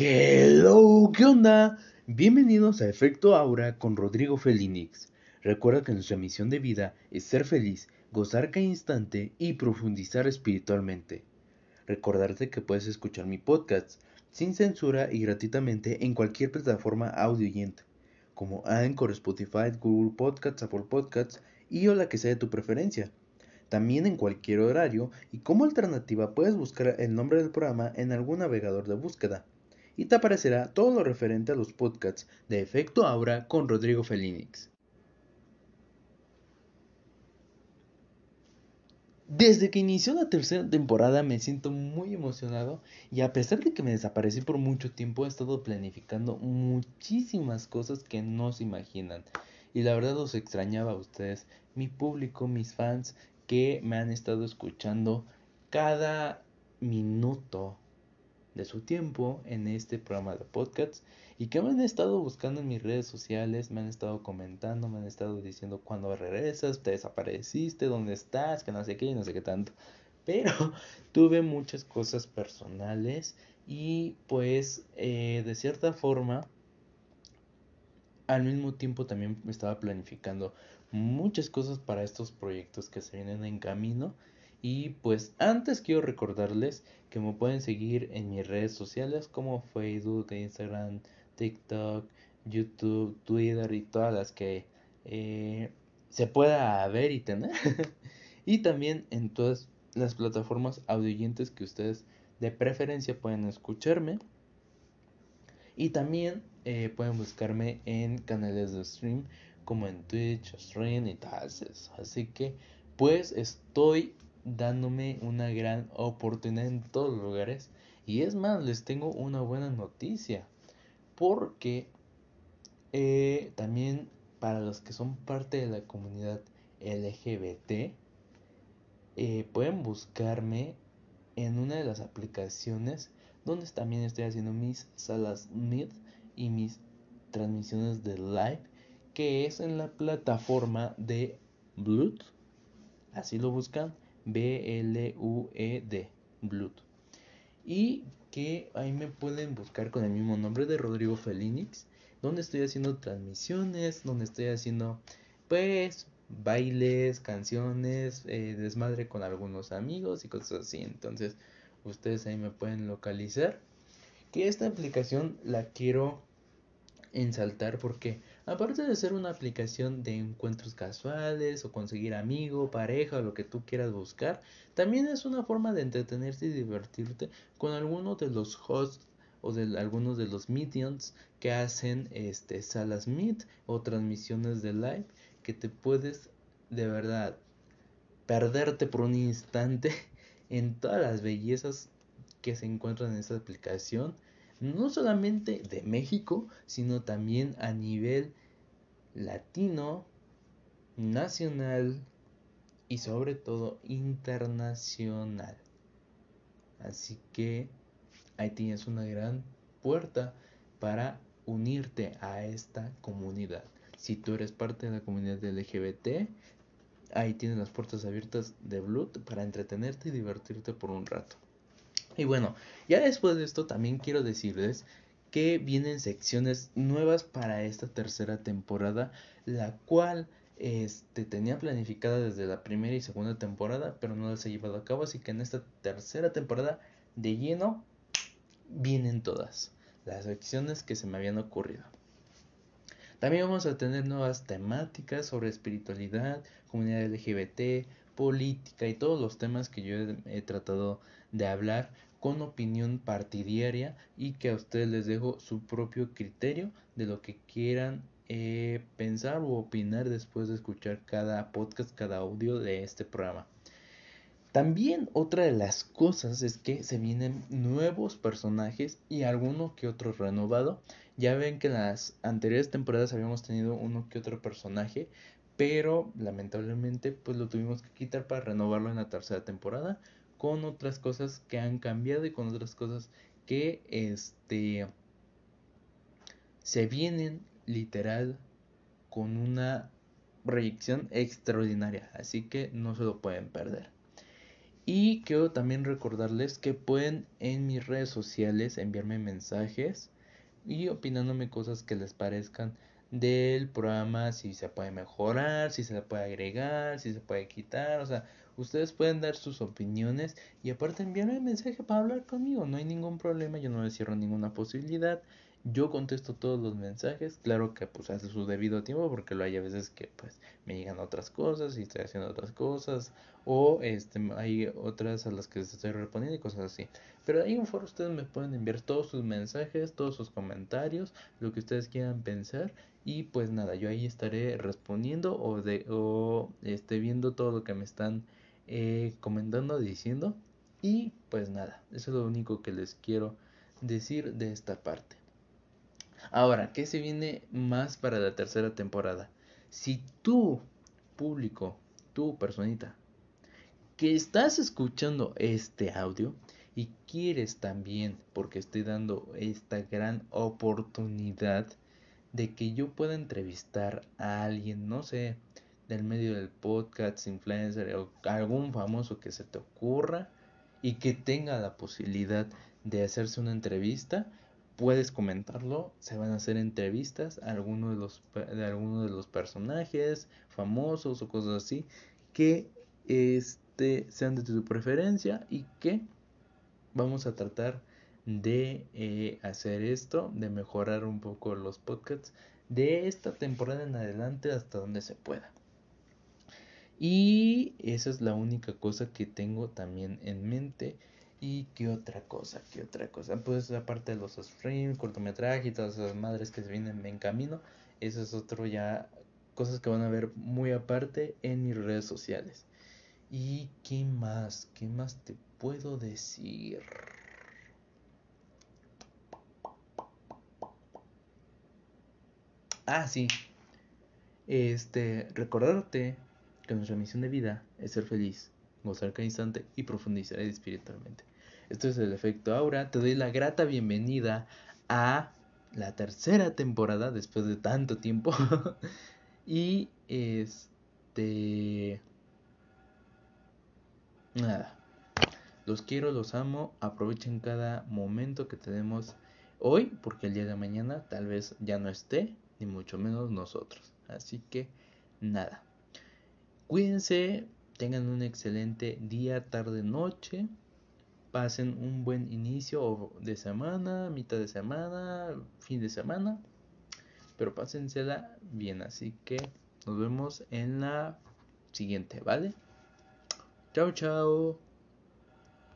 Hello, ¿qué onda? Bienvenidos a Efecto Aura con Rodrigo Felinix. Recuerda que nuestra misión de vida es ser feliz, gozar cada instante y profundizar espiritualmente. Recordarte que puedes escuchar mi podcast sin censura y gratuitamente en cualquier plataforma audiente, como Anchor, Spotify, Google Podcasts, Apple Podcasts y o la que sea de tu preferencia. También en cualquier horario y como alternativa puedes buscar el nombre del programa en algún navegador de búsqueda y te aparecerá todo lo referente a los podcasts de Efecto Aura con Rodrigo Felinix. Desde que inició la tercera temporada me siento muy emocionado y a pesar de que me desaparecí por mucho tiempo he estado planificando muchísimas cosas que no se imaginan. Y la verdad os extrañaba a ustedes, mi público, mis fans que me han estado escuchando cada minuto de su tiempo en este programa de podcasts y que me han estado buscando en mis redes sociales, me han estado comentando, me han estado diciendo cuándo regresas, te desapareciste, dónde estás, que no sé qué y no sé qué tanto. Pero tuve muchas cosas personales y pues eh, de cierta forma al mismo tiempo también estaba planificando muchas cosas para estos proyectos que se vienen en camino y pues antes quiero recordarles que me pueden seguir en mis redes sociales como Facebook, Instagram, TikTok, YouTube, Twitter y todas las que eh, se pueda ver y tener. y también en todas las plataformas audioyentes que ustedes de preferencia pueden escucharme. Y también eh, pueden buscarme en canales de stream como en Twitch, Stream y tal. Así que pues estoy dándome una gran oportunidad en todos los lugares. Y es más, les tengo una buena noticia. Porque eh, también para los que son parte de la comunidad LGBT, eh, pueden buscarme en una de las aplicaciones donde también estoy haciendo mis salas Meet y mis transmisiones de live, que es en la plataforma de Bluetooth. Así lo buscan B-L-U-E-D, Bluetooth. Y que ahí me pueden buscar con el mismo nombre de Rodrigo Felinix, donde estoy haciendo transmisiones, donde estoy haciendo, pues, bailes, canciones, eh, desmadre con algunos amigos y cosas así. Entonces, ustedes ahí me pueden localizar. Que esta aplicación la quiero ensaltar porque aparte de ser una aplicación de encuentros casuales o conseguir amigo, pareja o lo que tú quieras buscar, también es una forma de entretenerte y divertirte con algunos de los hosts o de algunos de los mediums que hacen este salas meet o transmisiones de live que te puedes de verdad perderte por un instante en todas las bellezas que se encuentran en esta aplicación no solamente de México, sino también a nivel latino, nacional y sobre todo internacional. Así que ahí tienes una gran puerta para unirte a esta comunidad. Si tú eres parte de la comunidad LGBT, ahí tienes las puertas abiertas de Blood para entretenerte y divertirte por un rato. Y bueno, ya después de esto también quiero decirles que vienen secciones nuevas para esta tercera temporada, la cual este, tenía planificada desde la primera y segunda temporada, pero no las he llevado a cabo, así que en esta tercera temporada de lleno vienen todas las secciones que se me habían ocurrido. También vamos a tener nuevas temáticas sobre espiritualidad, comunidad LGBT, política y todos los temas que yo he, he tratado de hablar con opinión partidaria y que a ustedes les dejo su propio criterio de lo que quieran eh, pensar o opinar después de escuchar cada podcast, cada audio de este programa. También otra de las cosas es que se vienen nuevos personajes y alguno que otro renovado. Ya ven que en las anteriores temporadas habíamos tenido uno que otro personaje, pero lamentablemente pues lo tuvimos que quitar para renovarlo en la tercera temporada con otras cosas que han cambiado y con otras cosas que este se vienen literal con una proyección extraordinaria, así que no se lo pueden perder. Y quiero también recordarles que pueden en mis redes sociales enviarme mensajes y opinándome cosas que les parezcan del programa, si se puede mejorar, si se puede agregar, si se puede quitar, o sea, ustedes pueden dar sus opiniones y aparte enviarme un mensaje para hablar conmigo, no hay ningún problema, yo no les cierro ninguna posibilidad. Yo contesto todos los mensajes, claro que pues hace su debido tiempo porque lo hay a veces que pues me llegan otras cosas y estoy haciendo otras cosas o este hay otras a las que estoy respondiendo y cosas así. Pero ahí en foro ustedes me pueden enviar todos sus mensajes, todos sus comentarios, lo que ustedes quieran pensar y pues nada, yo ahí estaré respondiendo o de o este viendo todo lo que me están eh, comentando, diciendo y pues nada, eso es lo único que les quiero decir de esta parte. Ahora, ¿qué se viene más para la tercera temporada? Si tú, público, tú, personita, que estás escuchando este audio y quieres también, porque estoy dando esta gran oportunidad de que yo pueda entrevistar a alguien, no sé, del medio del podcast, influencer o algún famoso que se te ocurra y que tenga la posibilidad de hacerse una entrevista, puedes comentarlo, se van a hacer entrevistas a alguno de los, de alguno de los personajes famosos o cosas así que este, sean de tu preferencia y que vamos a tratar de eh, hacer esto, de mejorar un poco los podcasts de esta temporada en adelante hasta donde se pueda. Y esa es la única cosa que tengo también en mente ¿Y qué otra cosa? ¿Qué otra cosa? Pues aparte de los streams, cortometrajes y todas esas madres que se vienen en camino, eso es otro ya cosas que van a ver muy aparte en mis redes sociales. ¿Y qué más? ¿Qué más te puedo decir? Ah, sí. Este, recordarte que nuestra misión de vida es ser feliz, gozar cada instante y profundizar espiritualmente. Esto es el efecto aura. Te doy la grata bienvenida a la tercera temporada después de tanto tiempo. y este... Nada. Los quiero, los amo. Aprovechen cada momento que tenemos hoy porque el día de mañana tal vez ya no esté, ni mucho menos nosotros. Así que nada. Cuídense, tengan un excelente día, tarde, noche pasen un buen inicio de semana, mitad de semana, fin de semana. Pero pásensela bien. Así que nos vemos en la siguiente, ¿vale? Chao, chao.